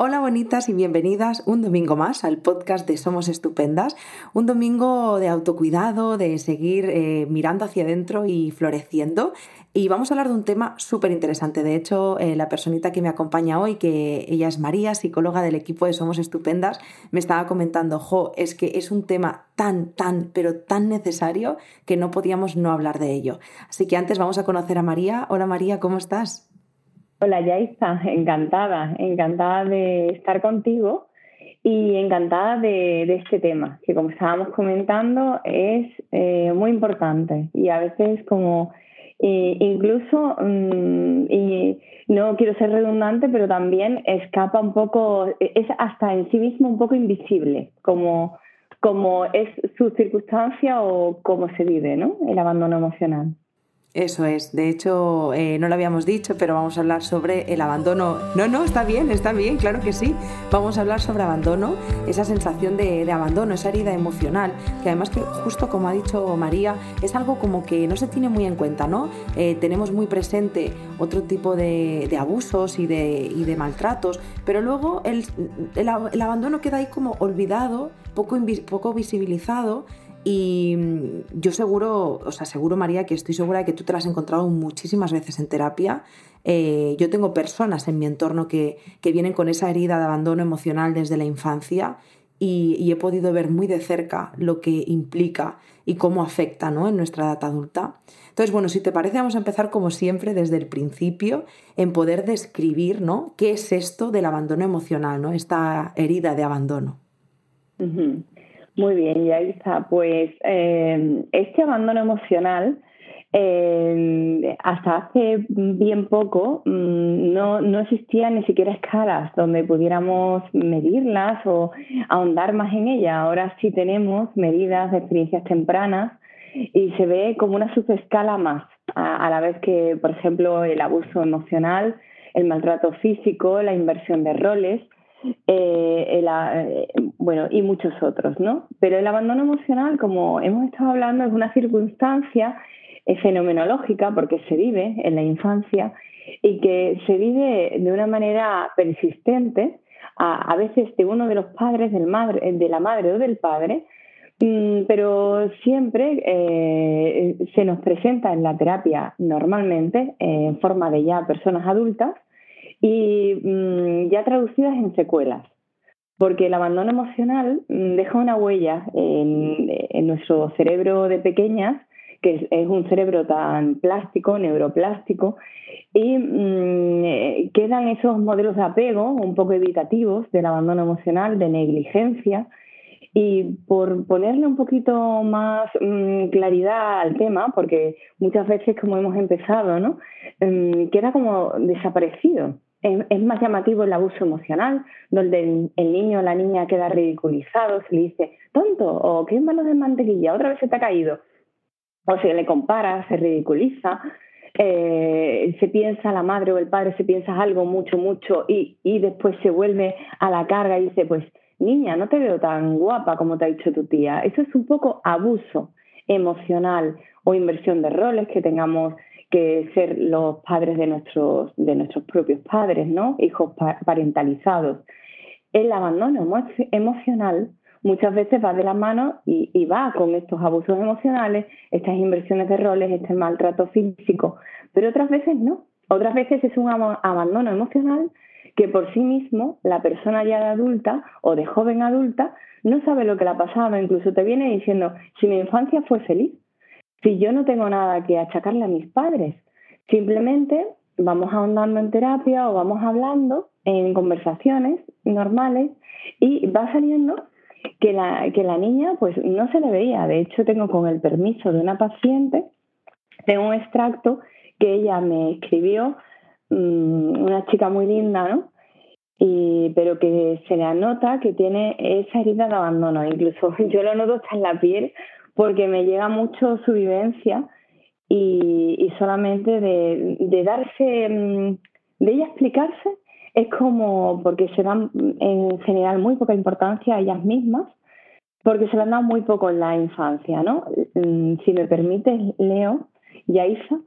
Hola bonitas y bienvenidas un domingo más al podcast de Somos Estupendas, un domingo de autocuidado, de seguir eh, mirando hacia adentro y floreciendo. Y vamos a hablar de un tema súper interesante. De hecho, eh, la personita que me acompaña hoy, que ella es María, psicóloga del equipo de Somos Estupendas, me estaba comentando, jo, es que es un tema tan, tan, pero tan necesario que no podíamos no hablar de ello. Así que antes vamos a conocer a María. Hola María, ¿cómo estás? Hola Yaisa, encantada, encantada de estar contigo y encantada de, este tema, que como estábamos comentando es eh, muy importante y a veces como eh, incluso, mm, y no quiero ser redundante, pero también escapa un poco, es hasta en sí mismo un poco invisible, como, como es su circunstancia o cómo se vive ¿no? el abandono emocional. Eso es, de hecho eh, no lo habíamos dicho, pero vamos a hablar sobre el abandono. No, no, está bien, está bien, claro que sí. Vamos a hablar sobre abandono, esa sensación de, abandono, esa herida emocional, que además que justo como ha dicho María, es algo como que no se tiene muy en cuenta, ¿no? Eh, tenemos muy presente otro tipo de, abusos y de, de, maltratos, pero luego el, el, abandono queda ahí como olvidado, poco, poco visibilizado y mm, yo seguro, o sea, seguro María, que estoy segura de que tú te las has encontrado muchísimas veces en terapia. Eh, yo tengo personas en mi entorno que, vienen con esa herida de abandono emocional desde la infancia y, he podido ver muy de cerca lo que implica y cómo afecta ¿no? en nuestra edad adulta. Entonces, bueno, si te parece, vamos a empezar como siempre desde el principio en poder describir ¿no? qué es esto del abandono emocional, ¿no? esta herida de abandono. Muy bien, Yaisa. Pues eh, este abandono emocional, hasta hace bien poco, mm, no, no existían ni siquiera escalas donde pudiéramos medirlas o ahondar más en ellas. Ahora sí tenemos medidas de experiencias tempranas y se ve como una subescala más, a la vez que, por ejemplo, el abuso emocional, el maltrato físico, la inversión de roles eh, eh, bueno, y muchos otros, ¿no? Pero el abandono emocional, como hemos estado hablando, es una circunstancia eh, fenomenológica porque se vive en la infancia y que se vive de una manera persistente, a, veces de uno de los padres, del madre, de la madre o del padre, mm, pero siempre se nos presenta en la terapia normalmente en forma de ya personas adultas y mm, ya traducidas en secuelas, porque el abandono emocional mm, deja una huella en, nuestro cerebro de pequeñas, que es, un cerebro tan plástico, neuroplástico, y mm, quedan esos modelos de apego un poco evitativos del abandono emocional, de negligencia, y por ponerle un poquito más claridad al tema, porque muchas veces, como hemos empezado, ¿no? queda como desaparecido es, más llamativo el abuso emocional, donde el, niño o la niña queda ridiculizado, se le dice, tonto, o qué manos de mantequilla, otra vez se te ha caído. O se le compara, se ridiculiza, eh, se piensa la madre o el padre, se piensa algo mucho, mucho, y, y después se vuelve a la carga y dice, pues, niña, no te veo tan guapa como te ha dicho tu tía. Eso es un poco abuso emocional o inversión de roles que tengamos que ser los padres de nuestros, de nuestros propios padres, ¿no? Hijos parentalizados. El abandono emocional muchas veces va de la mano y, y, va con estos abusos emocionales, estas inversiones de roles, este maltrato físico, pero otras veces no. Otras veces es un abandono emocional que por sí mismo la persona ya de adulta o de joven adulta no sabe lo que le ha pasado, incluso te viene diciendo, si mi infancia fue feliz, si yo no tengo nada que achacarle a mis padres, simplemente vamos ahondando en terapia o vamos hablando en conversaciones normales y va saliendo que la, que la niña pues no se le veía. De hecho, tengo con el permiso de una paciente, tengo un extracto que ella me escribió, mm, una chica muy linda, ¿no? Y, pero que se le anota que tiene esa herida de abandono. Incluso yo lo noto hasta en la piel porque me llega mucho su vivencia y, solamente de, darse, mm, de ella explicarse, es como porque se dan en general muy poca importancia a ellas mismas, porque se le han dado muy poco en la infancia, ¿no? Mm, si me permites, Leo y Aisa,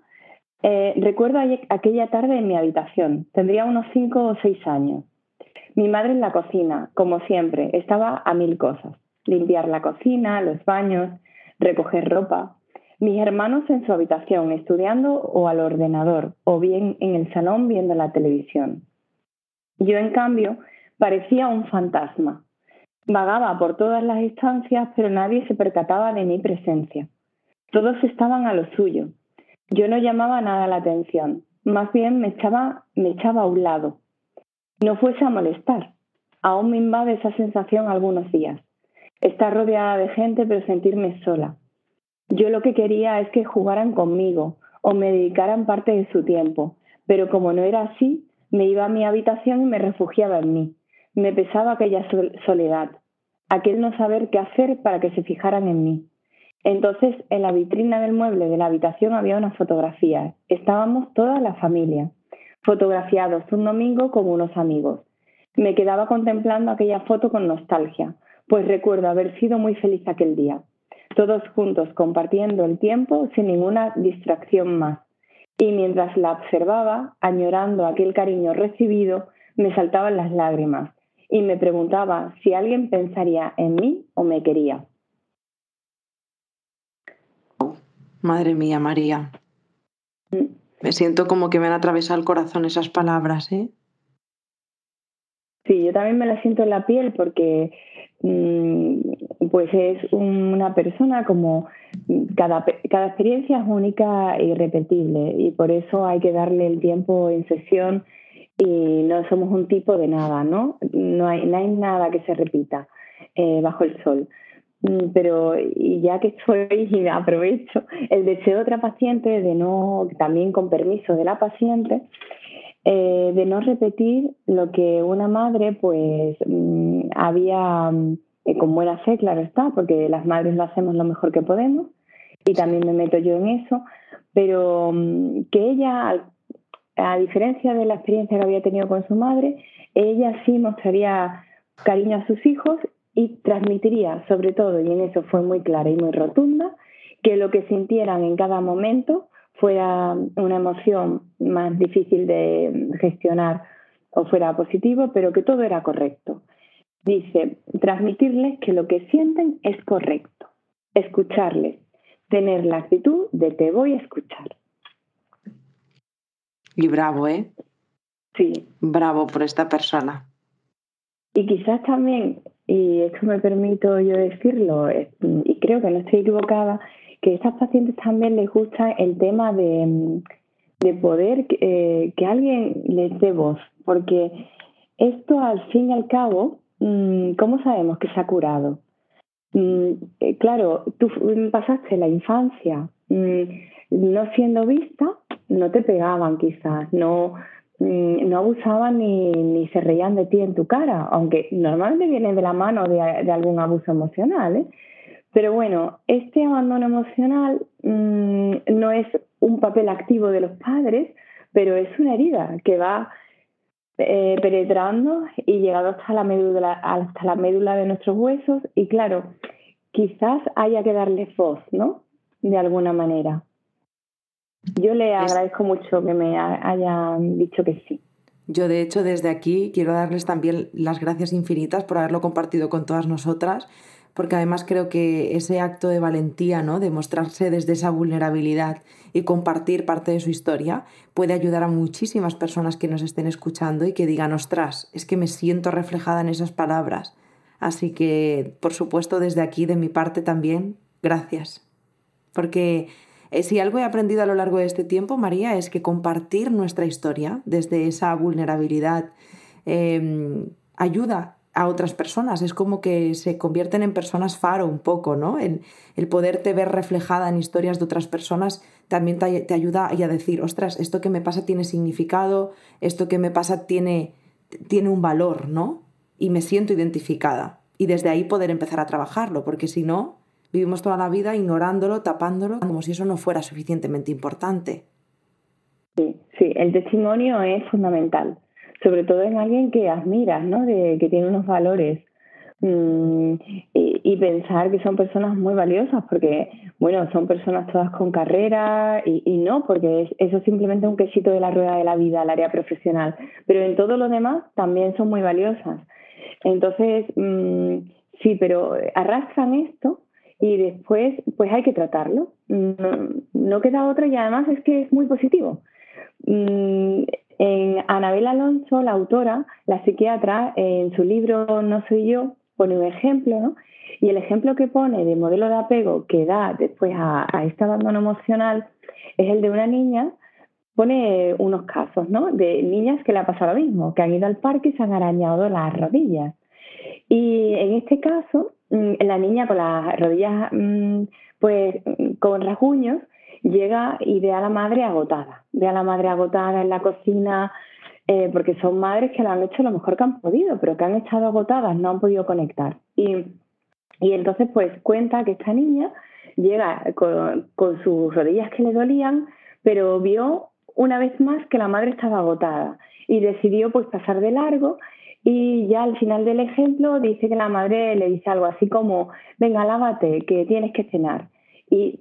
eh, recuerdo aquella tarde en mi habitación, tendría unos cinco o seis años. Mi madre en la cocina, como siempre, estaba a mil cosas. Limpiar la cocina, los baños, recoger ropa. Mis hermanos en su habitación, estudiando o al ordenador, o bien en el salón viendo la televisión. Yo, en cambio, parecía un fantasma. Vagaba por todas las estancias, pero nadie se percataba de mi presencia. Todos estaban a lo suyo. Yo no llamaba nada la atención, más bien me echaba, me echaba a un lado. No fuese a molestar. Aún me invade esa sensación algunos días. Estar rodeada de gente pero sentirme sola. Yo lo que quería es que jugaran conmigo o me dedicaran parte de su tiempo, pero como no era así, me iba a mi habitación y me refugiaba en mí. Me pesaba aquella soledad, aquel no saber qué hacer para que se fijaran en mí. Entonces, en la vitrina del mueble de la habitación había una fotografía. Estábamos toda la familia, fotografiados un domingo con unos amigos. Me quedaba contemplando aquella foto con nostalgia, pues recuerdo haber sido muy feliz aquel día, todos juntos compartiendo el tiempo sin ninguna distracción más. Y mientras la observaba, añorando aquel cariño recibido, me saltaban las lágrimas y me preguntaba si alguien pensaría en mí o me quería. Madre mía, María. Mm. Me siento como que me han atravesado el corazón esas palabras, ¿eh? Sí, yo también me la siento en la piel porque pues es una persona como cada, cada experiencia es única e irrepetible y por eso hay que darle el tiempo en sesión y no somos un tipo de nada, ¿no? No hay, no hay nada que se repita eh, bajo el sol. Mm, pero ya que estoy aprovecho el deseo de otra paciente de no, también con permiso de la paciente, eh, de no repetir lo que una madre pues mm, había, eh, con buena fe, claro está, porque las madres lo hacemos lo mejor que podemos y también me meto yo en eso, pero mm, que ella, a diferencia de la experiencia que había tenido con su madre, ella sí mostraría cariño a sus hijos y transmitiría sobre todo, y en eso fue muy clara y muy rotunda, que lo que sintieran en cada momento fuera una emoción más difícil de gestionar o fuera positivo, pero que todo era correcto. Dice, transmitirles que lo que sienten es correcto, escucharles, tener la actitud de te voy a escuchar. Y bravo, ¿eh? Sí. Bravo por esta persona. Y quizás también y esto me permito yo decirlo, y creo que no estoy equivocada, que a estas pacientes también les gusta el tema de, poder eh, que alguien les dé voz, porque esto al fin y al cabo, ¿cómo sabemos que se ha curado? Mm, eh, claro, tú pasaste la infancia mm, no siendo vista, no te pegaban quizás, no, Mm, no abusaban ni, ni, se reían de ti en tu cara, aunque normalmente viene de la mano de, algún abuso emocional. ¿eh? Pero bueno, este abandono emocional mm, no es un papel activo de los padres, pero es una herida que va eh, penetrando y llegado hasta la, médula, hasta la médula de nuestros huesos y claro, quizás haya que darle voz, ¿no? De alguna manera. Yo le agradezco mucho que me hayan dicho que sí. Yo, de hecho, desde aquí quiero darles también las gracias infinitas por haberlo compartido con todas nosotras, porque además creo que ese acto de valentía, ¿no? de mostrarse desde esa vulnerabilidad y compartir parte de su historia, puede ayudar a muchísimas personas que nos estén escuchando y que digan, ostras, es que me siento reflejada en esas palabras. Así que, por supuesto, desde aquí, de mi parte también, gracias. Porque eh, si algo he aprendido a lo largo de este tiempo, María, es que compartir nuestra historia desde esa vulnerabilidad em, ayuda a otras personas. Es como que se convierten en personas faro un poco, ¿no? El, el poderte ver reflejada en historias de otras personas también te, ayuda a decir, ostras, esto que me pasa tiene significado, esto que me pasa tiene, tiene un valor, ¿no? Y me siento identificada. Y desde ahí poder empezar a trabajarlo, porque si no, Vivimos toda la vida ignorándolo, tapándolo, como si eso no fuera suficientemente importante. Sí, sí, el testimonio es fundamental, sobre todo en alguien que admiras, ¿no? De, que tiene unos valores mm, y, pensar que son personas muy valiosas, porque bueno, son personas todas con carrera y, no, porque eso es simplemente un quesito de la rueda de la vida, el área profesional. Pero en todo lo demás también son muy valiosas. Entonces, mm, sí, pero arrastran esto y después pues hay que tratarlo. No, queda otra y además es que es muy positivo. Mm, en Anabel Alonso, la autora, la psiquiatra, en su libro No soy yo, pone un ejemplo, ¿no? Y el ejemplo que pone de modelo de apego que da después a, este abandono emocional es el de una niña, pone unos casos, ¿no? De niñas que le ha pasado lo mismo, que han ido al parque y se han arañado las rodillas. Y en este caso, mm, la niña con las rodillas, mm, pues con rasguños, llega y ve a la madre agotada, ve a la madre agotada en la cocina, eh, porque son madres que lo han hecho lo mejor que han podido, pero que han estado agotadas, no han podido conectar. Y y entonces, pues cuenta que esta niña llega con, sus rodillas que le dolían, pero vio una vez más que la madre estaba agotada y decidió pues pasar de largo y ya al final del ejemplo dice que la madre le dice algo así como, venga, lávate, que tienes que cenar. Y,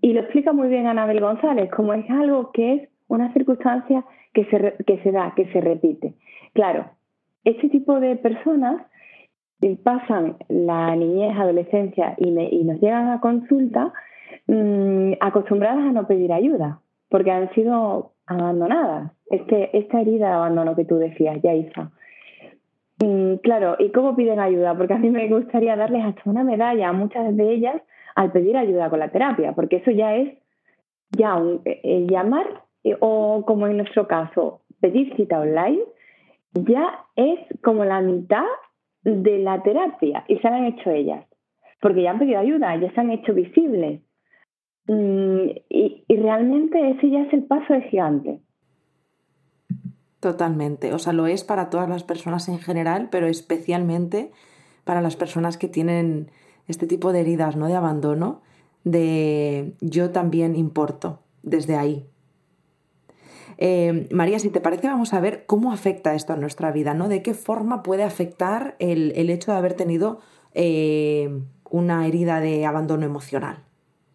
y lo explica muy bien Anabel González, como es algo que es una circunstancia que se, que se da, que se repite. Claro, este tipo de personas pasan la niñez, adolescencia y, nos llegan a consulta mm, acostumbradas a no pedir ayuda, porque han sido abandonadas. Este, esta herida de abandono que tú decías, Yaisa. Mm, claro, ¿y cómo piden ayuda? Porque a mí me gustaría darles hasta una medalla a muchas de ellas al pedir ayuda con la terapia, porque eso ya es ya un, eh, llamar eh, o como en nuestro caso, pedir cita online, ya es como la mitad de la terapia y se han hecho ellas, porque ya han pedido ayuda, ya se han hecho visibles. Mm, y, realmente ese ya es el paso de gigante. Totalmente, o sea, lo es para todas las personas en general, pero especialmente para las personas que tienen este tipo de heridas, ¿no? De abandono, de yo también importo desde ahí, eh, María, si te parece, vamos a ver cómo afecta esto a nuestra vida, ¿no? De qué forma puede afectar el, hecho de haber tenido eh, una herida de abandono emocional.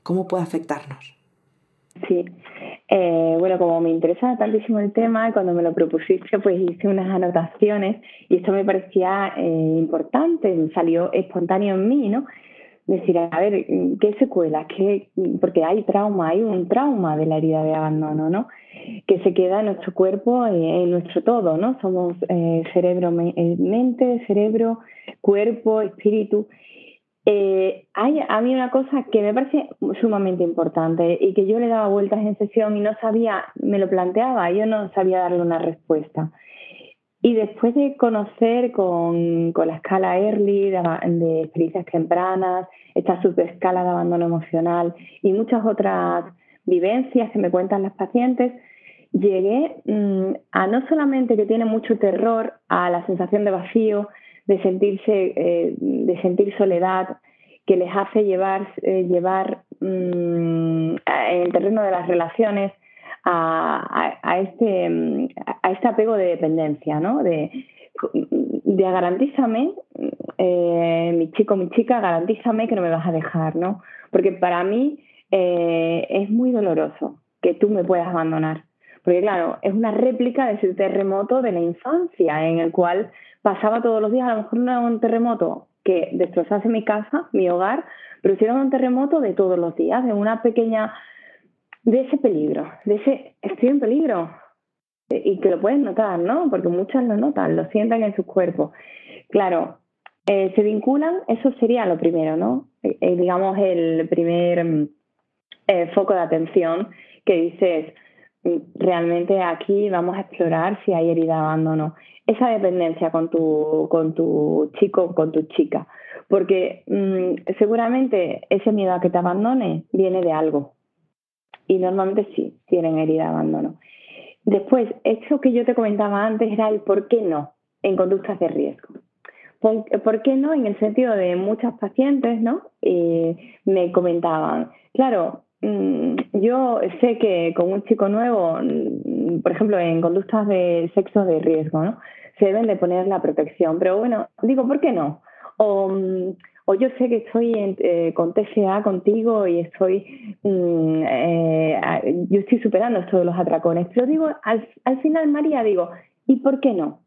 ¿Cómo puede afectarnos? Sí. Eh, bueno, como me interesa tantísimo el tema, cuando me lo propusiste, pues hice unas anotaciones y esto me parecía importante, salió espontáneo en mí, ¿no? Decir, a ver, ¿qué secuelas? ¿Qué? Porque hay trauma, hay un trauma de la herida de abandono, ¿no? Que se queda en nuestro cuerpo, en nuestro todo, ¿no? Somos eh, cerebro, eh, mente, cerebro, cuerpo, espíritu. Eh, hay a mí una cosa que me parece sumamente importante y que yo le daba vueltas en sesión y no sabía, me lo planteaba, yo no sabía darle una respuesta. Y después de conocer con, la escala Early de, experiencias tempranas, esta subescala de abandono emocional y muchas otras vivencias que me cuentan las pacientes, llegué mm, a no solamente que tiene mucho terror a la sensación de vacío, de sentirse, eh, de sentir soledad, que les hace llevar, eh, llevar mm, en el terreno de las relaciones a, este, a este apego de dependencia, ¿no? De, de garantízame, eh, mi chico, mi chica, garantízame que no me vas a dejar, ¿no? Porque para mí eh, es muy doloroso que tú me puedas abandonar. Porque claro, es una réplica de ese terremoto de la infancia en el cual pasaba todos los días, a lo mejor no era un terremoto que destrozase mi casa, mi hogar, pero sí era un terremoto de todos los días, de una pequeña de ese peligro, de ese estoy en peligro. Eh, y que lo pueden notar, ¿no? Porque muchas lo notan, lo sientan en su cuerpo. Claro, eh, se vinculan, eso sería lo primero, ¿no? Eh, digamos el primer mm, foco de atención que dices, mm, realmente aquí vamos a explorar si hay herida de abandono. Esa dependencia con tu, con tu chico, con tu chica. Porque mm, seguramente ese miedo a que te abandone viene de algo, y normalmente sí, tienen herida de abandono. Después, eso que yo te comentaba antes era el por qué no en conductas de riesgo. ¿Por, qué no? En el sentido de muchas pacientes, ¿no? Eh, me comentaban, claro, mm, yo sé que con un chico nuevo, mm, por ejemplo, en conductas de sexo de riesgo, ¿no? Se deben de poner la protección, pero bueno, digo, ¿por qué no? Mm, o yo sé que estoy eh, con TCA contigo y estoy, mm, eh, yo estoy superando esto de los atracones, pero digo, al, al final, María, digo, ¿y por qué no?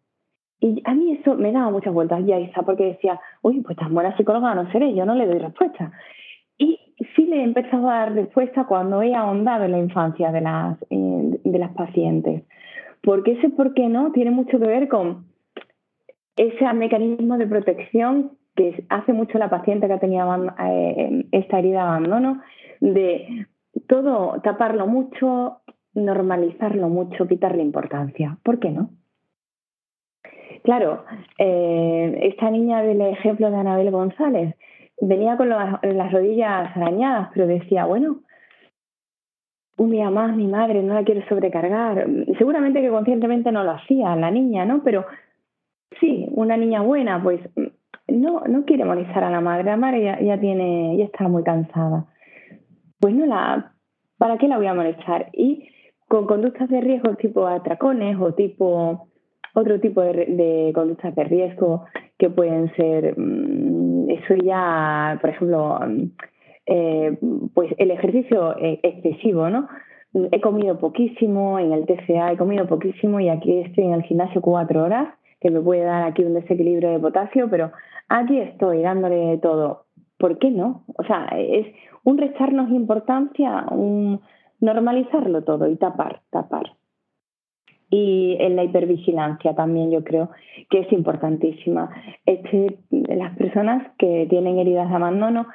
Y a mí eso me daba muchas vueltas, ya Isa, porque decía, uy, pues tan buena psicóloga no seré, yo no le doy respuesta. Y sí le he empezado a dar respuesta cuando he ahondado en la infancia de las, eh, de las pacientes. Porque ese por qué no tiene mucho que ver con ese mecanismo de protección que hace mucho la paciente que tenía eh, esta herida de abandono, de todo taparlo mucho, normalizarlo mucho, quitarle importancia. ¿Por qué no? Claro, eh, esta niña del ejemplo de Anabel González venía con las rodillas arañadas, pero decía, bueno, un día más mi madre, no la quiero sobrecargar. Seguramente que conscientemente no lo hacía la niña, ¿no? Pero sí, una niña buena, pues no, no quiere molestar a la madre. La madre ya, tiene, ya está muy cansada. Pues no la, ¿para qué la voy a molestar? Y con conductas de riesgo tipo atracones o tipo otro tipo de, conductas de riesgo que pueden ser, mm, eso ya, por ejemplo, mm, eh, pues el ejercicio eh, excesivo, ¿no? He comido poquísimo en el TCA, he comido poquísimo y aquí estoy en el gimnasio cuatro horas, que me puede dar aquí un desequilibrio de potasio, pero aquí estoy dándole todo. ¿Por qué no? O sea, es un restarnos importancia, un normalizarlo todo y tapar, tapar y en la hipervigilancia también yo creo que es importantísima. Este, las personas que tienen heridas de abandono,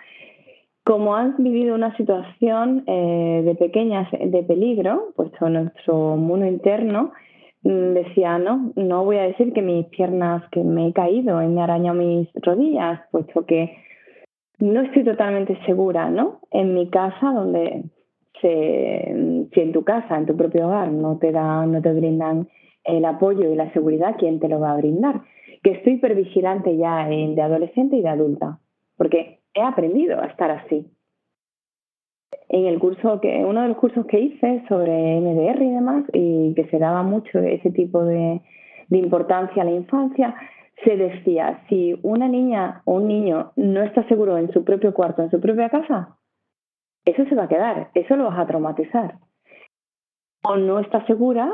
como han vivido una situación eh, de pequeñas de peligro, puesto nuestro mundo interno, decía, no, no voy a decir que mis piernas, que me he caído y me arañado mis rodillas, puesto que no estoy totalmente segura, ¿no? En mi casa, donde si en tu casa, en tu propio hogar, no te, dan, no te brindan el apoyo y la seguridad, ¿quién te lo va a brindar? Que estoy hipervigilante ya de adolescente y de adulta, porque he aprendido a estar así. En el curso que, uno de los cursos que hice sobre MDR y demás, y que se daba mucho ese tipo de, importancia a la infancia, se decía, si una niña o un niño no está seguro en su propio cuarto, en su propia casa, eso se va a quedar, eso lo vas a traumatizar. O no está segura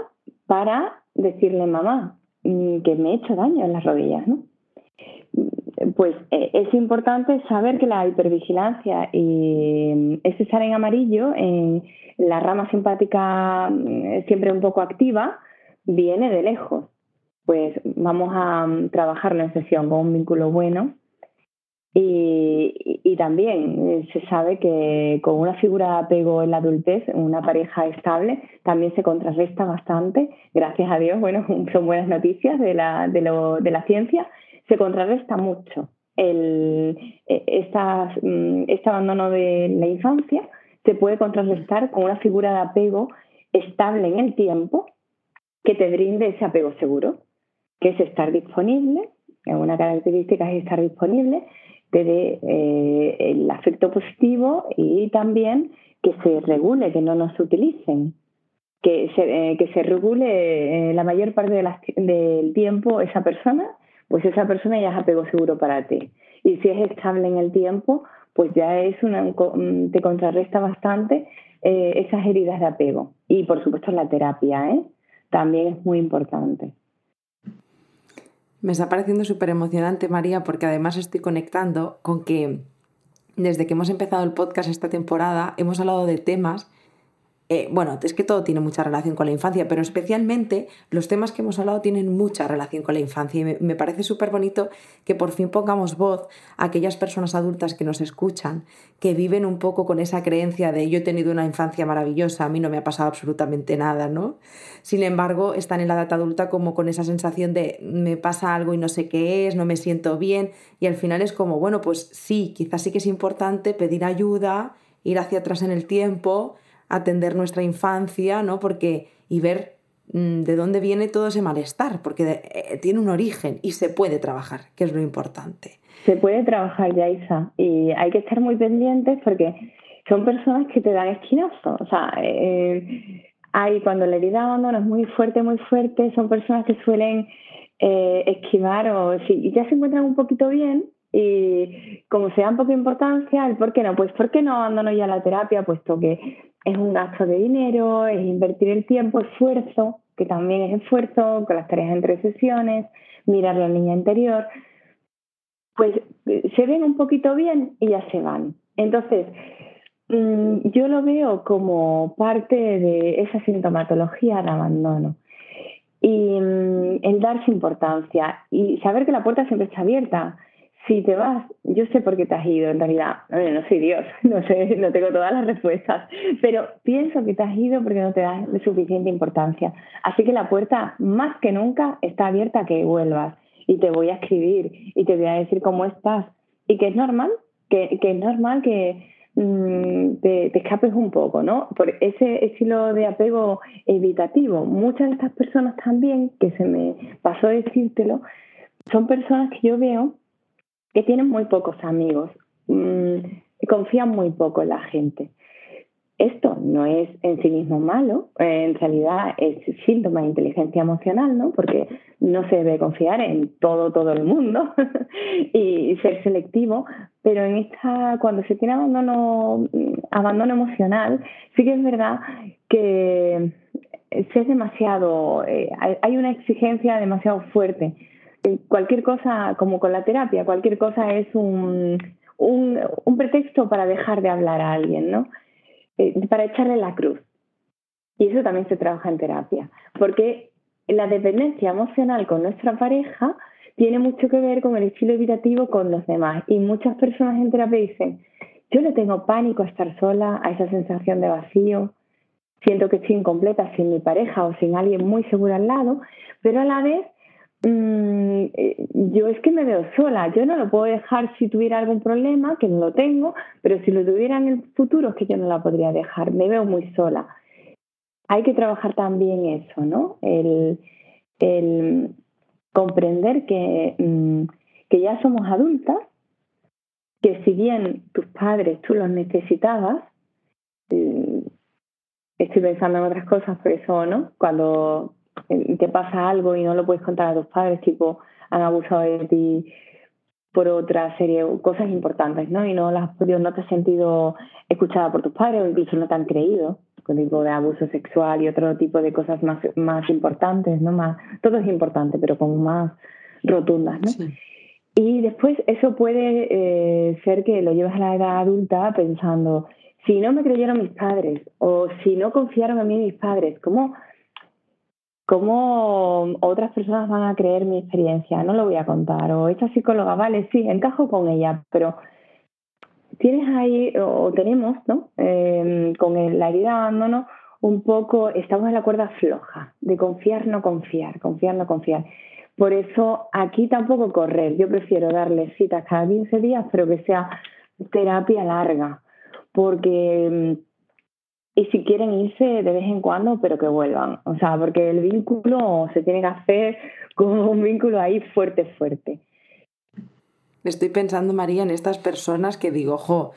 para decirle mamá mm, que me he hecho daño en las rodillas, ¿no? Pues eh, es importante saber que la hipervigilancia y mm, ese estar en amarillo, en la rama simpática mm, siempre un poco activa, viene de lejos. Pues vamos a trabajarlo en sesión con un vínculo bueno. Y, también eh, se sabe que con una figura de apego en la adultez, una pareja estable, también se contrarresta bastante, gracias a Dios, bueno, son buenas noticias de la ciencia, se contrarresta mucho el, e, mm, este abandono de la infancia, se puede contrarrestar con una figura de apego estable en el tiempo que te brinde ese apego seguro, que es estar disponible, una característica es estar disponible, te dé eh, el afecto positivo y también que se regule, que no nos utilicen, que se, eh, que se regule eh, la mayor parte del tiempo esa persona, pues esa persona ya es apego seguro para ti. Y si es estable en el tiempo, pues ya es una, mm, te contrarresta bastante esas heridas de apego. Y por supuesto la terapia, ¿eh? también es muy importante. Me está pareciendo súper emocionante, María, porque además estoy conectando con que desde que hemos empezado el podcast esta temporada hemos hablado de temas eh, bueno, es que todo tiene mucha relación con la infancia, pero especialmente los temas que hemos hablado tienen mucha relación con la infancia y me, parece súper bonito que por fin pongamos voz a aquellas personas adultas que nos escuchan, que viven un poco con esa creencia de yo he tenido una infancia maravillosa, a mí no me ha pasado absolutamente nada, ¿no? Sin embargo, están en la edad adulta como con esa sensación de me pasa algo y no sé qué es, no me siento bien y al final es como, bueno, pues sí, quizás sí que es importante pedir ayuda, ir hacia atrás en el tiempo, atender nuestra infancia, ¿no? Porque, y ver mm, de dónde viene todo ese malestar, porque eh, tiene un origen y se puede trabajar, que es lo importante. Se puede trabajar, Yaisa, y hay que estar muy pendientes porque son personas que te dan esquinazos. O sea, eh, hay cuando la herida de es muy fuerte, muy fuerte, son personas que suelen eh, esquivar o si ya se encuentran un poquito bien, Y como se da poca importancia, por qué no, pues ¿por qué no abandono ya la terapia? Puesto que es un gasto de dinero, es invertir el tiempo, esfuerzo, que también es esfuerzo, con las tareas entre sesiones, mirar la niña interior, pues se ven un poquito bien y ya se van. Entonces, mm, yo lo veo como parte de esa sintomatología de abandono. Y mm, el darse importancia y saber que la puerta siempre está abierta si te vas, yo sé por qué te has ido en realidad. no soy Dios, no sé, no tengo todas las respuestas, pero pienso que te has ido porque no te das suficiente importancia. Así que la puerta más que nunca está abierta a que vuelvas y te voy a escribir y te voy a decir cómo estás y que es normal, que, es normal que mm, te, te, escapes un poco, ¿no? Por ese estilo de apego evitativo. Muchas de estas personas también, que se me pasó decírtelo, son personas que yo veo que tienen muy pocos amigos, mm, confían muy poco en la gente. Esto no es en sí mismo malo, en realidad es síntoma de inteligencia emocional, ¿no? Porque no se debe confiar en todo, todo el mundo y ser selectivo, pero en esta, cuando se tiene abandono, abandono emocional, sí que es verdad que es demasiado, eh, hay una exigencia demasiado fuerte cualquier cosa, como con la terapia, cualquier cosa es un, un, pretexto para dejar de hablar a alguien, ¿no? Eh, para echarle la cruz. Y eso también se trabaja en terapia, porque la dependencia emocional con nuestra pareja tiene mucho que ver con el estilo evitativo con los demás. Y muchas personas en terapia dicen, yo le tengo pánico a estar sola, a esa sensación de vacío, siento que estoy incompleta sin mi pareja o sin alguien muy seguro al lado, pero a la vez Mm, eh, yo es que me veo sola, yo no lo puedo dejar si tuviera algún problema, que no lo tengo, pero si lo tuviera en el futuro es que yo no la podría dejar, me veo muy sola. Hay que trabajar también eso, ¿no? El, comprender que, mm, que ya somos adultas, que si bien tus padres tú los necesitabas, mm, estoy pensando en otras cosas, por eso, ¿no? Cuando te pasa algo y no lo puedes contar a tus padres, tipo, han abusado de ti por otra serie, cosas importantes, ¿no? Y no las no te has sentido escuchada por tus padres o incluso no te han creído, con tipo de abuso sexual y otro tipo de cosas más, más importantes, ¿no? Más, todo es importante, pero como más rotundas, ¿no? Y después eso puede eh, ser que lo llevas a la edad adulta pensando, si no me creyeron mis padres o si no confiaron en mí mis padres, ¿cómo cómo otras personas van a creer mi experiencia, no lo voy a contar, o esta psicóloga, vale, sí, encajo con ella, pero tienes ahí, o tenemos, ¿no? Em, con la herida de abandono, un poco, estamos en la cuerda floja, de confiar, no confiar, confiar, no confiar. Por eso aquí tampoco correr, yo prefiero darle citas cada 15 días, pero que sea terapia larga, porque em, y si quieren irse de vez en cuando, pero que vuelvan. O sea, porque el vínculo se tiene que hacer como un vínculo ahí fuerte, fuerte. Estoy pensando, María, en estas personas que digo, ojo,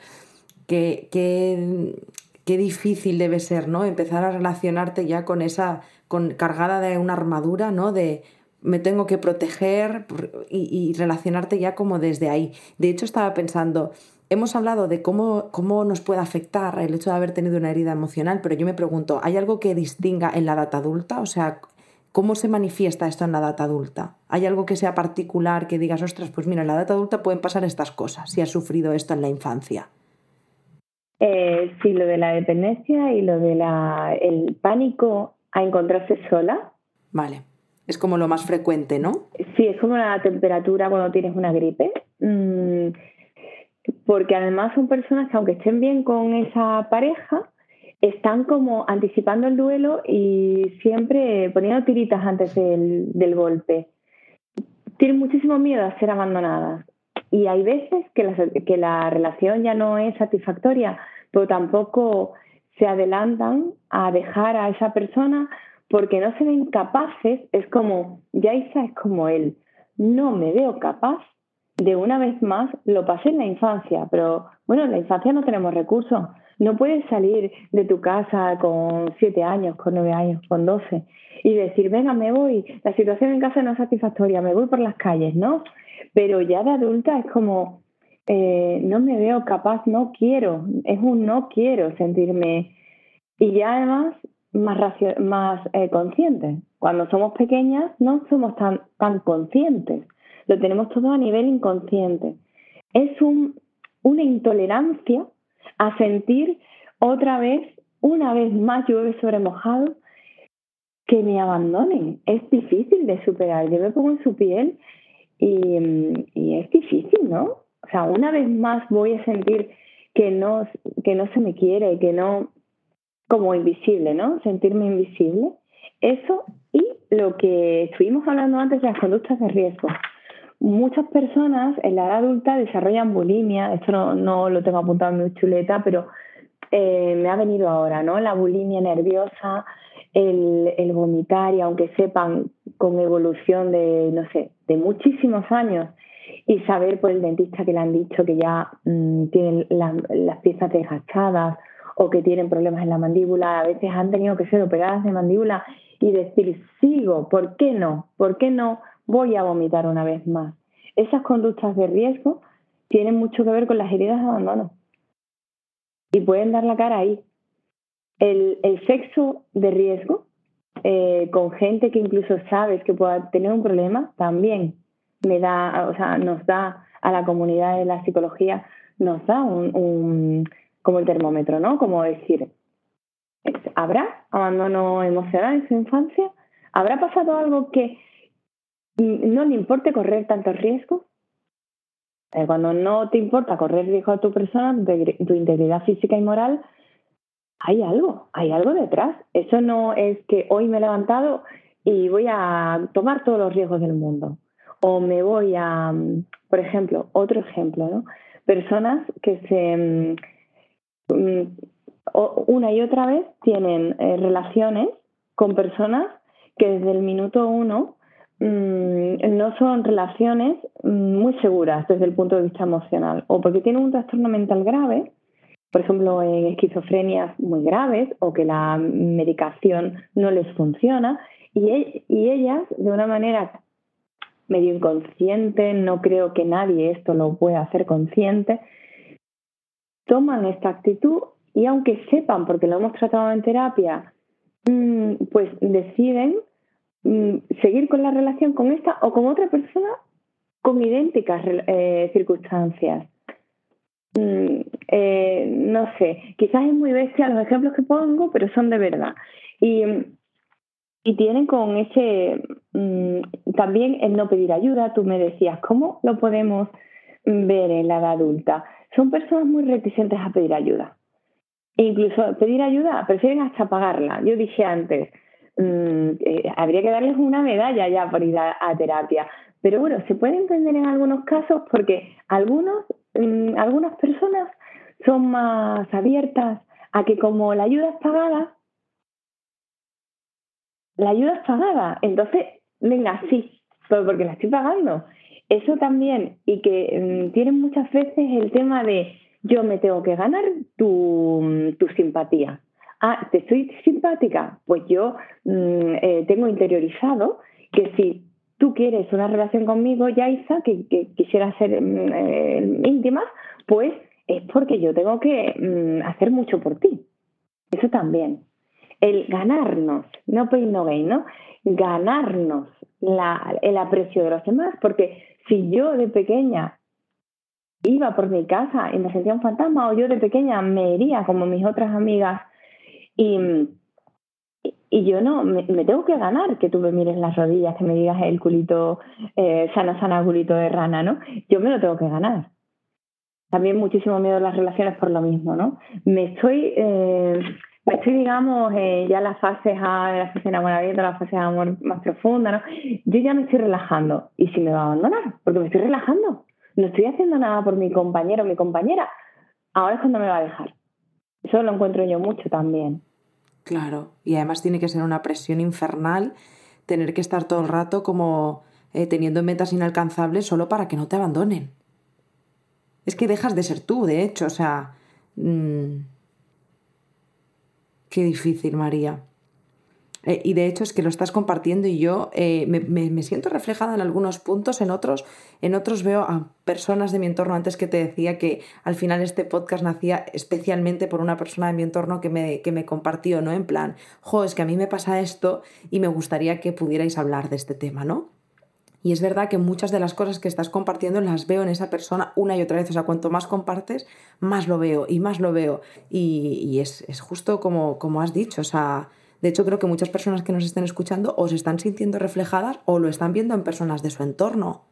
que, qué difícil debe ser, ¿no? Empezar a relacionarte ya con esa, con cargada de una armadura, ¿no? De me tengo que proteger y relacionarte ya como desde ahí. De hecho, estaba pensando, Hemos hablado de cómo, cómo nos puede afectar el hecho de haber tenido una herida emocional, pero yo me pregunto, ¿hay algo que distinga en la edad adulta? O sea, ¿cómo se manifiesta esto en la edad adulta? ¿Hay algo que sea particular que digas, ostras, pues mira, en la edad adulta pueden pasar estas cosas si has sufrido esto en la infancia? Eh, sí, lo de la dependencia y lo del el pánico a encontrarse sola. Vale, es como lo más frecuente, ¿no? Sí, es como la temperatura cuando tienes una gripe. Mm, porque además son personas que aunque estén bien con esa pareja, están como anticipando el duelo y siempre poniendo tiritas antes del, golpe. Tienen muchísimo miedo a ser abandonadas. Y hay veces que la, que la relación ya no es satisfactoria, pero tampoco se adelantan a dejar a esa persona porque no se ven capaces. Es como, ya Isa es como él. No me veo capaz de una vez más, lo pasé en la infancia, pero bueno, en la infancia no tenemos recursos. No puedes salir de tu casa con siete años, con nueve años, con doce y decir, venga, me voy, la situación en casa no es satisfactoria, me voy por las calles, ¿no? Pero ya de adulta es como, eh, no me veo capaz, no quiero, es un no quiero sentirme. Y ya además más, más eh, conscientes. Cuando somos pequeñas no somos tan, tan conscientes, lo tenemos todo a nivel inconsciente. Es un, una intolerancia a sentir otra vez, una vez más llueve sobre mojado, que me abandonen. Es difícil de superar. Yo me pongo en su piel y, y es difícil, ¿no? O sea, una vez más voy a sentir que no, que no se me quiere, que no, como invisible, ¿no? Sentirme invisible. Eso y lo que estuvimos hablando antes de las conductas de riesgo. Muchas personas en la edad adulta desarrollan bulimia, esto no, no lo tengo apuntado en mi chuleta, pero eh, me ha venido ahora, ¿no? La bulimia nerviosa, el, el vomitar, y aunque sepan con evolución de, no sé, de muchísimos años, y saber por el dentista que le han dicho que ya mm, tienen las piezas desgastadas o que tienen problemas en la mandíbula, a veces han tenido que ser operadas de mandíbula y decir, sigo, ¿por qué no? ¿Por qué no voy a vomitar una vez más? Esas conductas de riesgo tienen mucho que ver con las heridas de abandono y pueden dar la cara ahí. El, sexo de riesgo eh, con gente que incluso sabes que pueda tener un problema también me da, o sea, nos da a la comunidad de la psicología, nos da un, como el termómetro, ¿no? Como decir, ¿habrá abandono emocional en su infancia? ¿Habrá pasado algo que no le importe correr tantos riesgos? Eh, cuando no te importa correr riesgo a tu persona, tu integridad física y moral, hay algo, hay algo detrás. Eso no es que hoy me he levantado y voy a tomar todos los riesgos del mundo o me voy a, por ejemplo, otro ejemplo, ¿no? Personas que se mm, una y otra vez tienen eh, relaciones con personas que desde el minuto uno no son relaciones muy seguras desde el punto de vista emocional o porque tienen un trastorno mental grave, por ejemplo en esquizofrenias muy graves o que la medicación no les funciona y, e, y ellas de una manera medio inconsciente, no creo que nadie esto lo pueda hacer consciente, toman esta actitud y aunque sepan, porque lo hemos tratado en terapia, mm, pues deciden mm, seguir con la relación con esta o con otra persona con idénticas eh, circunstancias. Mm, eh, no sé, quizás es muy bestia los ejemplos que pongo, pero son de verdad. Y y tienen con ese mm, también el no pedir ayuda. Tú me decías, ¿cómo lo podemos ver en la edad adulta? Son personas muy reticentes a pedir ayuda. E incluso pedir ayuda, prefieren hasta pagarla. Yo dije antes, mm, eh, habría que darles una medalla ya por ir a, terapia. Pero bueno, se puede entender en algunos casos porque algunos, mm, algunas personas son más abiertas a que como la ayuda es pagada, la ayuda es pagada. Entonces, venga, sí, porque la estoy pagando. Eso también, y que mm, tienen muchas veces el tema de yo me tengo que ganar tu, tu simpatía. Ah, ¿te soy simpática? Pues yo mm, eh, tengo interiorizado que si tú quieres una relación conmigo, Yaisa, que, que quisiera ser eh, íntima, pues es porque yo tengo que hacer mucho por ti. Eso también el ganarnos, no pain no gain, ¿no? Ganarnos el aprecio de los demás, porque si yo de pequeña iba por mi casa y me sentía un fantasma, o yo de pequeña me iría como mis otras amigas y, yo no, me, tengo que ganar que tú me mires las rodillas, que me digas el culito, eh, sana, sana, culito de rana, ¿no? Yo me lo tengo que ganar. También muchísimo miedo a las relaciones por lo mismo, ¿no? Me estoy... Eh, estoy, digamos, eh, ya la fase A la fase de enamoramiento, la fase de amor más profunda, ¿no? Yo ya me estoy relajando. ¿Y si me va a abandonar? Porque me estoy relajando. No estoy haciendo nada por mi compañero o mi compañera. Ahora es cuando me va a dejar. Eso lo encuentro yo mucho también. Claro, y además tiene que ser una presión infernal tener que estar todo el rato como eh, teniendo metas inalcanzables solo para que no te abandonen. Es que dejas de ser tú, de hecho, o sea, mm, Qué difícil, María. Eh, y de hecho es que lo estás compartiendo y yo eh, me, siento reflejada en algunos puntos, en otros, en otros veo a personas de mi entorno. Antes que te decía que al final este podcast nacía especialmente por una persona de mi entorno que me, que me compartió, ¿no? En plan, jo, es que a mí me pasa esto y me gustaría que pudierais hablar de este tema, ¿no? Y es verdad que muchas de las cosas que estás compartiendo las veo en esa persona una y otra vez. O sea, cuanto más compartes, más lo veo y más lo veo. Y, es, es, justo como, como has dicho. O sea, de hecho, creo que muchas personas que nos estén escuchando o se están sintiendo reflejadas o lo están viendo en personas de su entorno.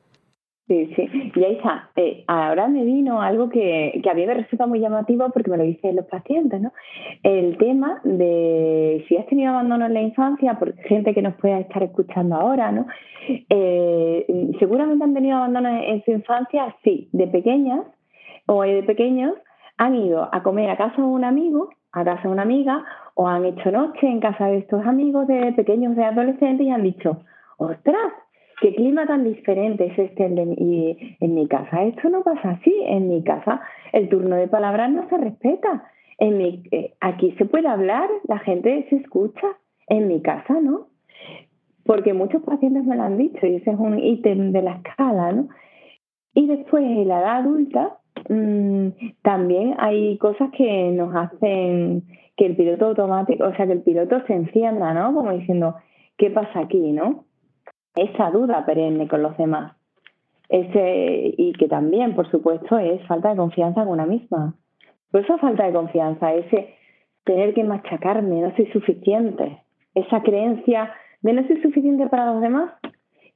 Sí, sí. Y está. Eh, ahora me vino algo que, que a mí me resulta muy llamativo porque me lo dicen los pacientes, ¿no? El tema de si has tenido abandono en la infancia, por gente que nos pueda estar escuchando ahora, ¿no? Eh, seguramente han tenido abandono en su infancia, sí, de pequeñas o de pequeños han ido a comer a casa de un amigo, a casa de una amiga, o han hecho noche en casa de estos amigos de pequeños, de adolescentes, y han dicho, ostras, qué clima tan diferente es este y en mi casa. Esto no pasa así, en mi casa el turno de palabras no se respeta. En mi, eh, aquí se puede hablar, la gente se escucha, en mi casa no. Porque muchos pacientes me lo han dicho y ese es un ítem de la escala, ¿no? Y después en la edad adulta mm, también hay cosas que nos hacen que el piloto automático, o sea, que el piloto se encienda, ¿no? Como diciendo, ¿qué pasa aquí, no? Esa duda perenne con los demás. Ese, y que también, por supuesto, es falta de confianza en una misma. Por eso falta de confianza, ese tener que machacarme, no soy suficiente. Esa creencia de no soy suficiente para los demás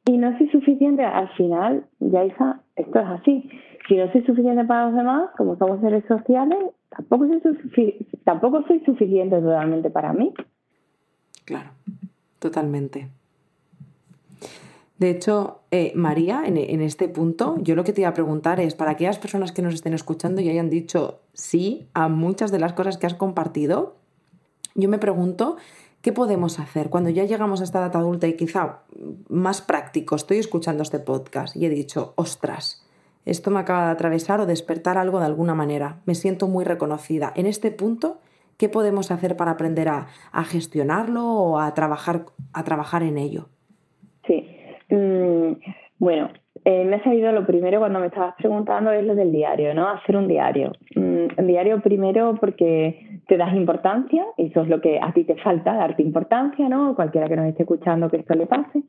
y no soy suficiente, al final, ya esa, esto es así. Si no soy suficiente para los demás, como somos seres sociales, tampoco soy, tampoco soy suficiente totalmente para mí. Claro, totalmente. De hecho, eh, María, en, en, este punto, yo lo que te iba a preguntar es, para aquellas personas que nos estén escuchando y hayan dicho sí a muchas de las cosas que has compartido, yo me pregunto, ¿qué podemos hacer cuando ya llegamos a esta edad adulta y quizá más práctico? Estoy escuchando este podcast y he dicho, ostras, esto me acaba de atravesar o despertar algo de alguna manera. Me siento muy reconocida. En este punto, ¿qué podemos hacer para aprender a, gestionarlo o a trabajar, a trabajar en ello? Sí. Mm, bueno, eh, me ha salido lo primero cuando me estabas preguntando es lo del diario, ¿no? Hacer un diario. un mm, diario primero porque te das importancia, eso es lo que a ti te falta, darte importancia, ¿no? Cualquiera que nos esté escuchando que esto le pase.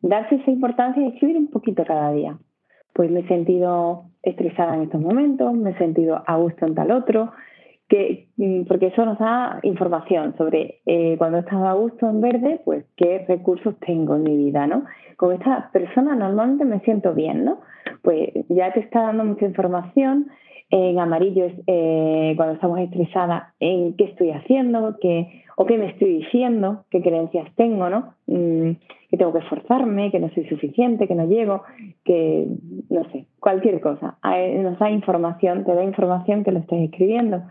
Darse esa importancia y escribir un poquito cada día pues me he sentido estresada en estos momentos, me he sentido a gusto en tal otro, que, mm, porque eso nos da información sobre eh, cuando he estado a gusto en verde, pues qué recursos tengo en mi vida, ¿no? Con esta persona normalmente me siento bien, ¿no? Pues ya te está dando mucha información. En amarillo es eh, cuando estamos estresadas en qué estoy haciendo, qué, o qué me estoy diciendo, qué creencias tengo, ¿no? Mm, que tengo que esforzarme, que no soy suficiente, que no llego, que no sé, cualquier cosa. Nos da información, te da información que lo estés escribiendo.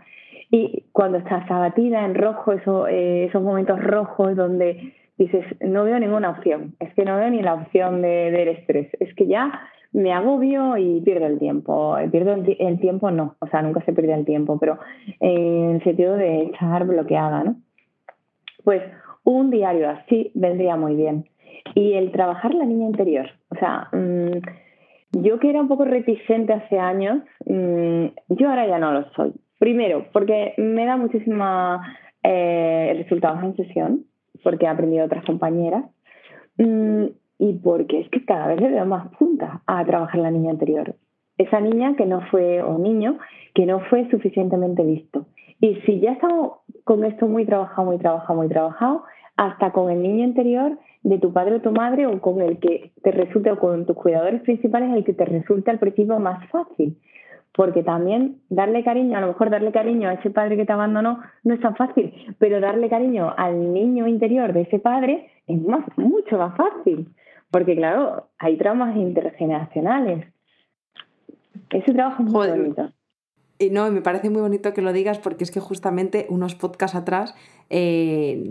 Y cuando estás abatida en rojo, eh, esos momentos rojos donde dices, no veo ninguna opción, es que no veo ni la opción de, del estrés, es que ya me agobio y pierdo el tiempo. Pierdo el, tiempo, no, o sea, nunca se pierde el tiempo, pero en el sentido de estar bloqueada, ¿no? Pues un diario así vendría muy bien. Y el trabajar la niña interior. O sea, mm, yo que era un poco reticente hace años, mm, yo ahora ya no lo soy. Primero, porque me da muchísima eh, resultados en sesión, porque he aprendido otras compañeras. Mm, y porque es que cada vez le veo más punta a trabajar la niña interior. Esa niña que no fue, o niño, que no fue suficientemente visto. Y si ya estamos con esto muy trabajado, muy trabajado, muy trabajado, hasta con el niño interior de tu padre o tu madre o con el que te resulte o con tus cuidadores principales el que te resulte al principio más fácil. Porque también darle cariño, a lo mejor darle cariño a ese padre que te abandonó no es tan fácil, pero darle cariño al niño interior de ese padre es más, mucho más fácil. Porque claro, hay traumas intergeneracionales. Ese trabajo es muy bonito. Y no, me parece muy bonito que lo digas porque es que justamente unos podcasts atrás, eh,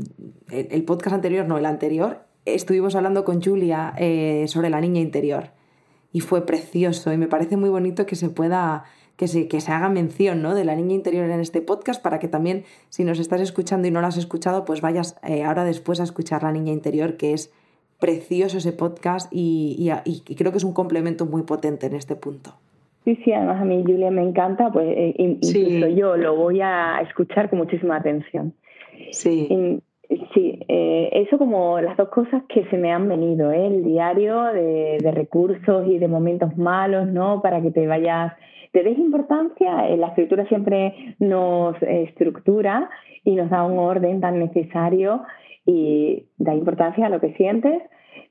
el podcast anterior, no, el anterior, estuvimos hablando con Julia eh, sobre la niña interior y fue precioso y me parece muy bonito que se pueda que se, que se haga mención ¿no? de la niña interior en este podcast para que también, si nos estás escuchando y no la has escuchado, pues vayas eh, ahora después a escuchar La Niña Interior, que es precioso ese podcast y, creo que es un complemento muy potente en este punto. Sí, sí, además a mí Julia me encanta, pues eh, incluso yo lo voy a escuchar con muchísima atención. Sí. Sí, eh, eso como las dos cosas que se me han venido, ¿eh? el diario de, recursos y de momentos malos, ¿no? Para que te vayas, te des importancia, eh, la escritura siempre nos estructura y nos da un orden tan necesario y da importancia a lo que sientes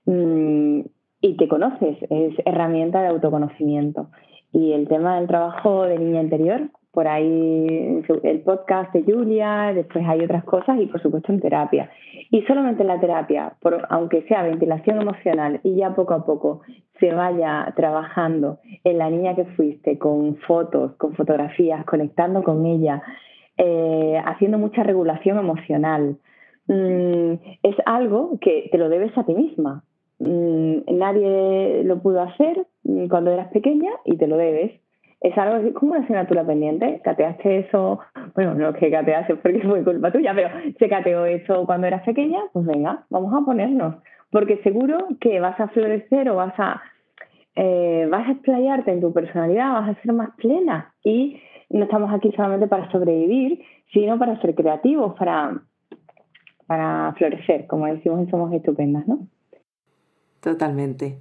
mm, y te conoces, es herramienta de autoconocimiento. Y el tema del trabajo de niña interior, por ahí el podcast de Julia, después hay otras cosas y por supuesto en terapia. Y solamente en la terapia, por, aunque sea ventilación emocional y ya poco a poco se vaya trabajando en la niña que fuiste con fotos, con fotografías, conectando con ella, eh, haciendo mucha regulación emocional, mm, es algo que te lo debes a ti misma. Mm, nadie lo pudo hacer cuando eras pequeña y te lo debes es algo como una asignatura pendiente. Cateaste eso, bueno, no es que cateaste porque fue culpa tuya, pero se cateó eso cuando eras pequeña, pues venga, vamos a ponernos. Porque seguro que vas a florecer o vas a, eh, vas a explayarte en tu personalidad, vas a ser más plena. Y no estamos aquí solamente para sobrevivir, sino para ser creativos, para, para florecer, como decimos Somos Estupendas, ¿no? Totalmente.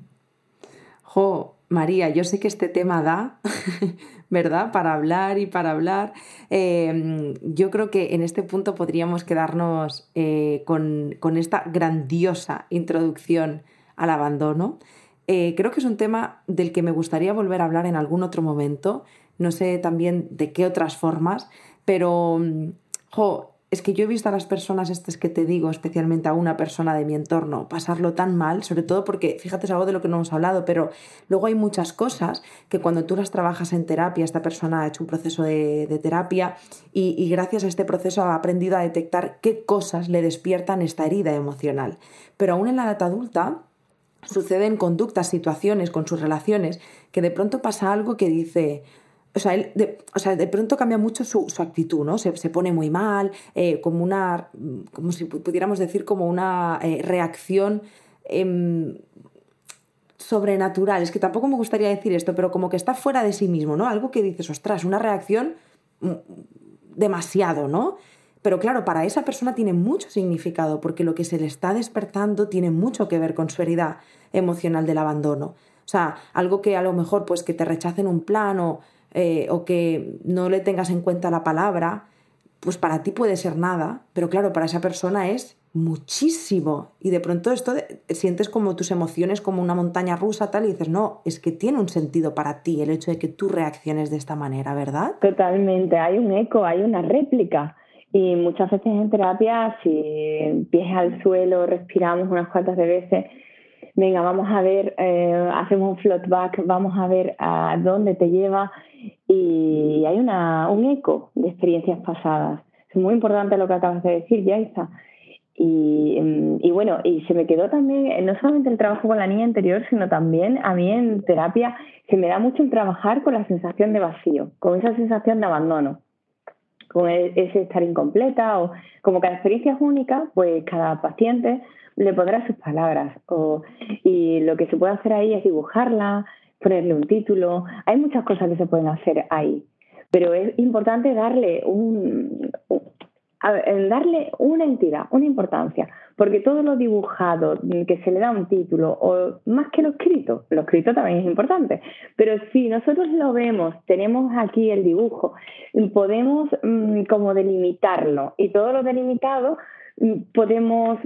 Jo, María, yo sé que este tema da, ¿verdad? Para hablar y para hablar. Em, yo creo que en este punto podríamos quedarnos eh, con, esta grandiosa introducción al abandono. Eh, creo que es un tema del que me gustaría volver a hablar en algún otro momento. No sé también de qué otras formas, pero mm, jo, es que yo he visto a las personas estas que te digo, especialmente a una persona de mi entorno, pasarlo tan mal, sobre todo porque, fíjate, es algo de lo que no hemos hablado, pero luego hay muchas cosas que cuando tú las trabajas en terapia, esta persona ha hecho un proceso de, terapia y, y gracias a este proceso ha aprendido a detectar qué cosas le despiertan esta herida emocional. Pero aún en la edad adulta, suceden conductas, situaciones con sus relaciones, que de pronto pasa algo que dice, o sea, él de, o sea, de pronto cambia mucho su, actitud, ¿no? Se, pone muy mal, eh, como una, como si pudiéramos decir, como una eh, reacción em, sobrenatural. Es que tampoco me gustaría decir esto, pero como que está fuera de sí mismo, ¿no? Algo que dices, ostras, una reacción mm, demasiado, ¿no? Pero claro, para esa persona tiene mucho significado, porque lo que se le está despertando tiene mucho que ver con su herida emocional del abandono. O sea, algo que a lo mejor, pues que te rechacen un plan o eh, o que no le tengas en cuenta la palabra, pues para ti puede ser nada, pero claro, para esa persona es muchísimo. Y de pronto esto sientes como tus emociones como una montaña rusa tal y dices, no, es que tiene un sentido para ti el hecho de que tú reacciones de esta manera, ¿verdad? Totalmente, hay un eco, hay una réplica. Y muchas veces en terapia, si pies al suelo, respiramos unas cuantas veces, venga, vamos a ver, eh, hacemos un float back, vamos a ver a dónde te lleva y hay una, un eco de experiencias pasadas. Es muy importante lo que acabas de decir, Yaisa. Y, y bueno, y se me quedó también, eh, no solamente el trabajo con la niña interior, sino también a mí en terapia se me da mucho el trabajar con la sensación de vacío, con esa sensación de abandono, con e, ese estar incompleta o como cada experiencia es única, pues cada paciente le pondrá sus palabras. O, y lo que se puede hacer ahí es dibujarla, ponerle un título. Hay muchas cosas que se pueden hacer ahí. Pero es importante darle un, darle una entidad, una importancia, porque todo lo dibujado, que se le da un título, o más que lo escrito, lo escrito también es importante, pero si nosotros lo vemos, tenemos aquí el dibujo, podemos mm, como delimitarlo, y todo lo delimitado mm, podemos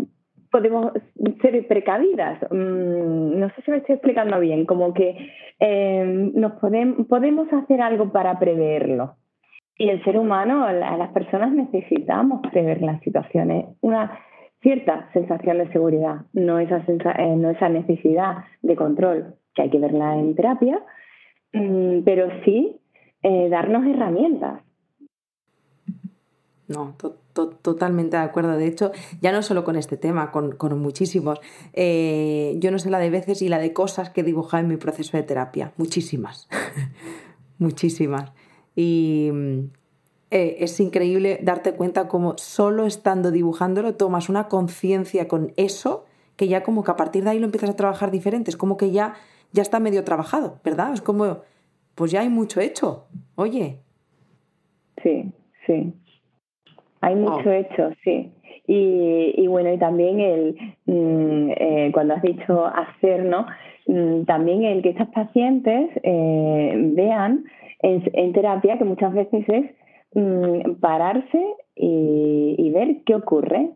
podemos ser precavidas. Mm, no sé si me estoy explicando bien, como que em, nos podemos, podemos hacer algo para preverlo. Y el ser humano, las personas necesitamos prever las situaciones, una cierta sensación de seguridad, no esa, eh, no esa necesidad de control, que hay que verla en terapia, mm, pero sí eh, darnos herramientas. No, totalmente de acuerdo. De hecho, ya no solo con este tema, con, muchísimos. Eh, yo no sé la de veces y la de cosas que he dibujado en mi proceso de terapia. Muchísimas. muchísimas. Y eh, es increíble darte cuenta como solo estando dibujándolo tomas una conciencia con eso que ya como que a partir de ahí lo empiezas a trabajar diferente. Es como que ya, ya está medio trabajado, ¿verdad? Es como, pues ya hay mucho hecho. Oye. Sí, sí. Hay mucho hecho, sí. Y, bueno, y también el, mm, eh, cuando has dicho hacer, ¿no? Mm, también el que estas pacientes eh, vean en, terapia que muchas veces es mm, pararse y, ver qué ocurre.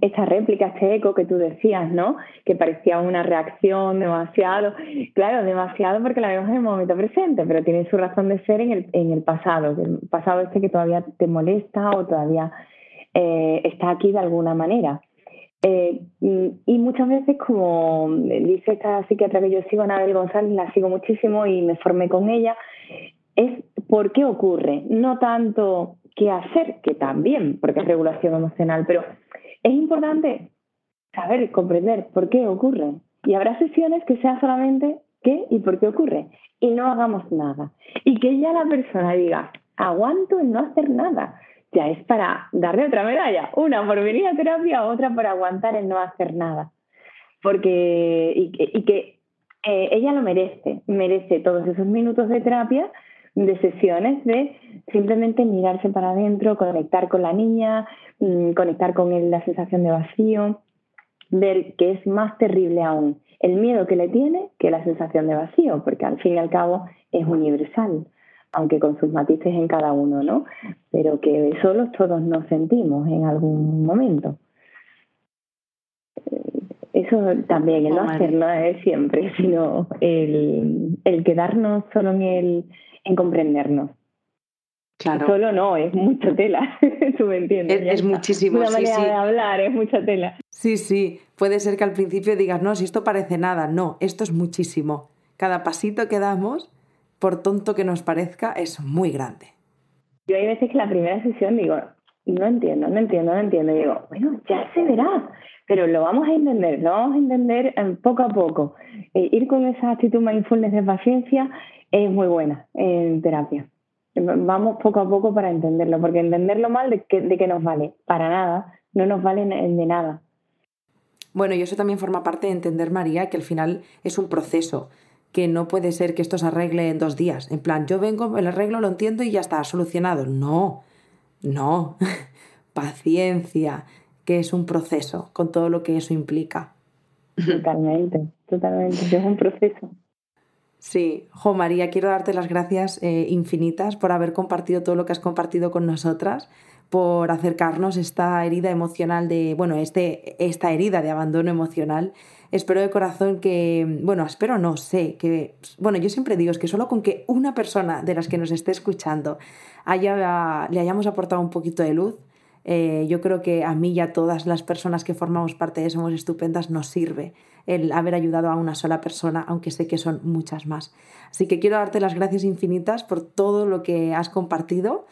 Esta réplica, este eco que tú decías, ¿no? Que parecía una reacción demasiado, claro, demasiado porque la vemos en el momento presente, pero tiene su razón de ser en el, en el pasado, el pasado este que todavía te molesta o todavía eh, está aquí de alguna manera. Eh, y muchas veces, como dice esta psiquiatra que yo sigo, Anabel González, la sigo muchísimo y me formé con ella, es por qué ocurre, no tanto qué hacer, que también, porque es regulación emocional, pero es importante saber, comprender por qué ocurre. Y habrá sesiones que sean solamente qué y por qué ocurre. Y no hagamos nada. Y que ya la persona diga, aguanto en no hacer nada ya es para darle otra medalla, una por venir a terapia, otra por aguantar el no hacer nada. Porque, y, que eh, ella lo merece, merece todos esos minutos de terapia, de sesiones, de simplemente mirarse para adentro, conectar con la niña, mm, conectar con la sensación de vacío, ver que es más terrible aún el miedo que le tiene que la sensación de vacío, porque al fin y al cabo es universal aunque con sus matices en cada uno, ¿no? Pero que solos todos nos sentimos en algún momento. Eh, eso también, el no hacer nada es siempre, sino el, quedarnos solo en el, en comprendernos. Claro. Solo no, es mucha tela, tú me entiendes. Es, muchísimo. Una manera de hablar, es mucha tela. Sí, sí, puede ser que al principio digas, no, si esto parece nada, no, esto es muchísimo. Cada pasito que damos por tonto que nos parezca, es muy grande. Yo hay veces que la primera sesión digo, no entiendo, no entiendo, no entiendo. Y digo, bueno, ya se verá, pero lo vamos a entender, lo vamos a entender eh, poco a poco. E ir con esa actitud mindfulness de paciencia es muy buena en terapia. Vamos poco a poco para entenderlo, porque entenderlo mal, ¿de qué, de nos vale? Para nada, no nos vale de nada. Bueno, y eso también forma parte de entender, María, que al final es un proceso que no puede ser que esto se arregle en dos días. En plan, yo vengo, el arreglo lo entiendo y ya está solucionado. No, no. Paciencia, que es un proceso, con todo lo que eso implica. Totalmente, totalmente, es un proceso. Sí, Jo María, quiero darte las gracias eh, infinitas por haber compartido todo lo que has compartido con nosotras, por acercarnos esta herida emocional de, bueno, este, esta herida de abandono emocional Espero de corazón que, bueno, espero no, sé que, bueno, yo siempre digo es que solo con que una persona de las que nos esté escuchando haya, le hayamos aportado un poquito de luz, eh, yo creo que a mí y a todas las personas que formamos parte de Somos Estupendas nos sirve el haber ayudado a una sola persona, aunque sé que son muchas más. Así que quiero darte las gracias infinitas por todo lo que has compartido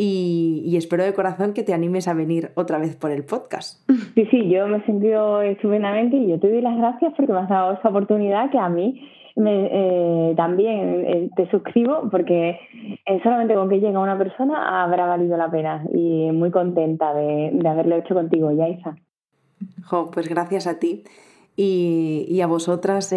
y, espero de corazón que te animes a venir otra vez por el podcast. Sí, sí, yo me he sentido estupendamente y yo te doy las gracias porque me has dado esa oportunidad que a mí me, eh, también eh, te suscribo porque eh, solamente con que llega una persona habrá valido la pena y muy contenta de, de haberlo hecho contigo, Yaisa. Jo, pues gracias a ti. Y, y a vosotras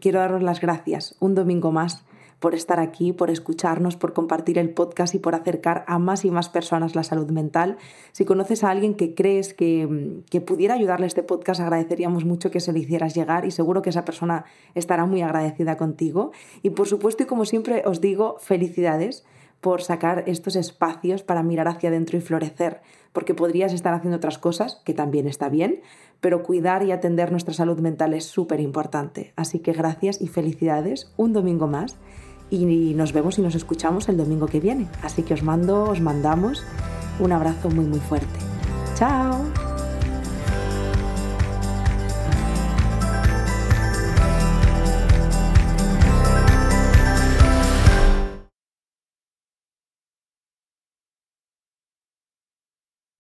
quiero daros las gracias. Un domingo más por estar aquí, por escucharnos, por compartir el podcast y por acercar a más y más personas la salud mental. Si conoces a alguien que crees que, pudiera ayudarle a este podcast, agradeceríamos mucho que se lo hicieras llegar y seguro que esa persona estará muy agradecida contigo. Y por supuesto, y como siempre os digo, felicidades por sacar estos espacios para mirar hacia adentro y florecer, porque podrías estar haciendo otras cosas, que también está bien, pero cuidar y atender nuestra salud mental es súper importante. Así que gracias y felicidades, un domingo más y nos vemos y nos escuchamos el domingo que viene. Así que os mando, os mandamos un abrazo muy muy fuerte. ¡Chao!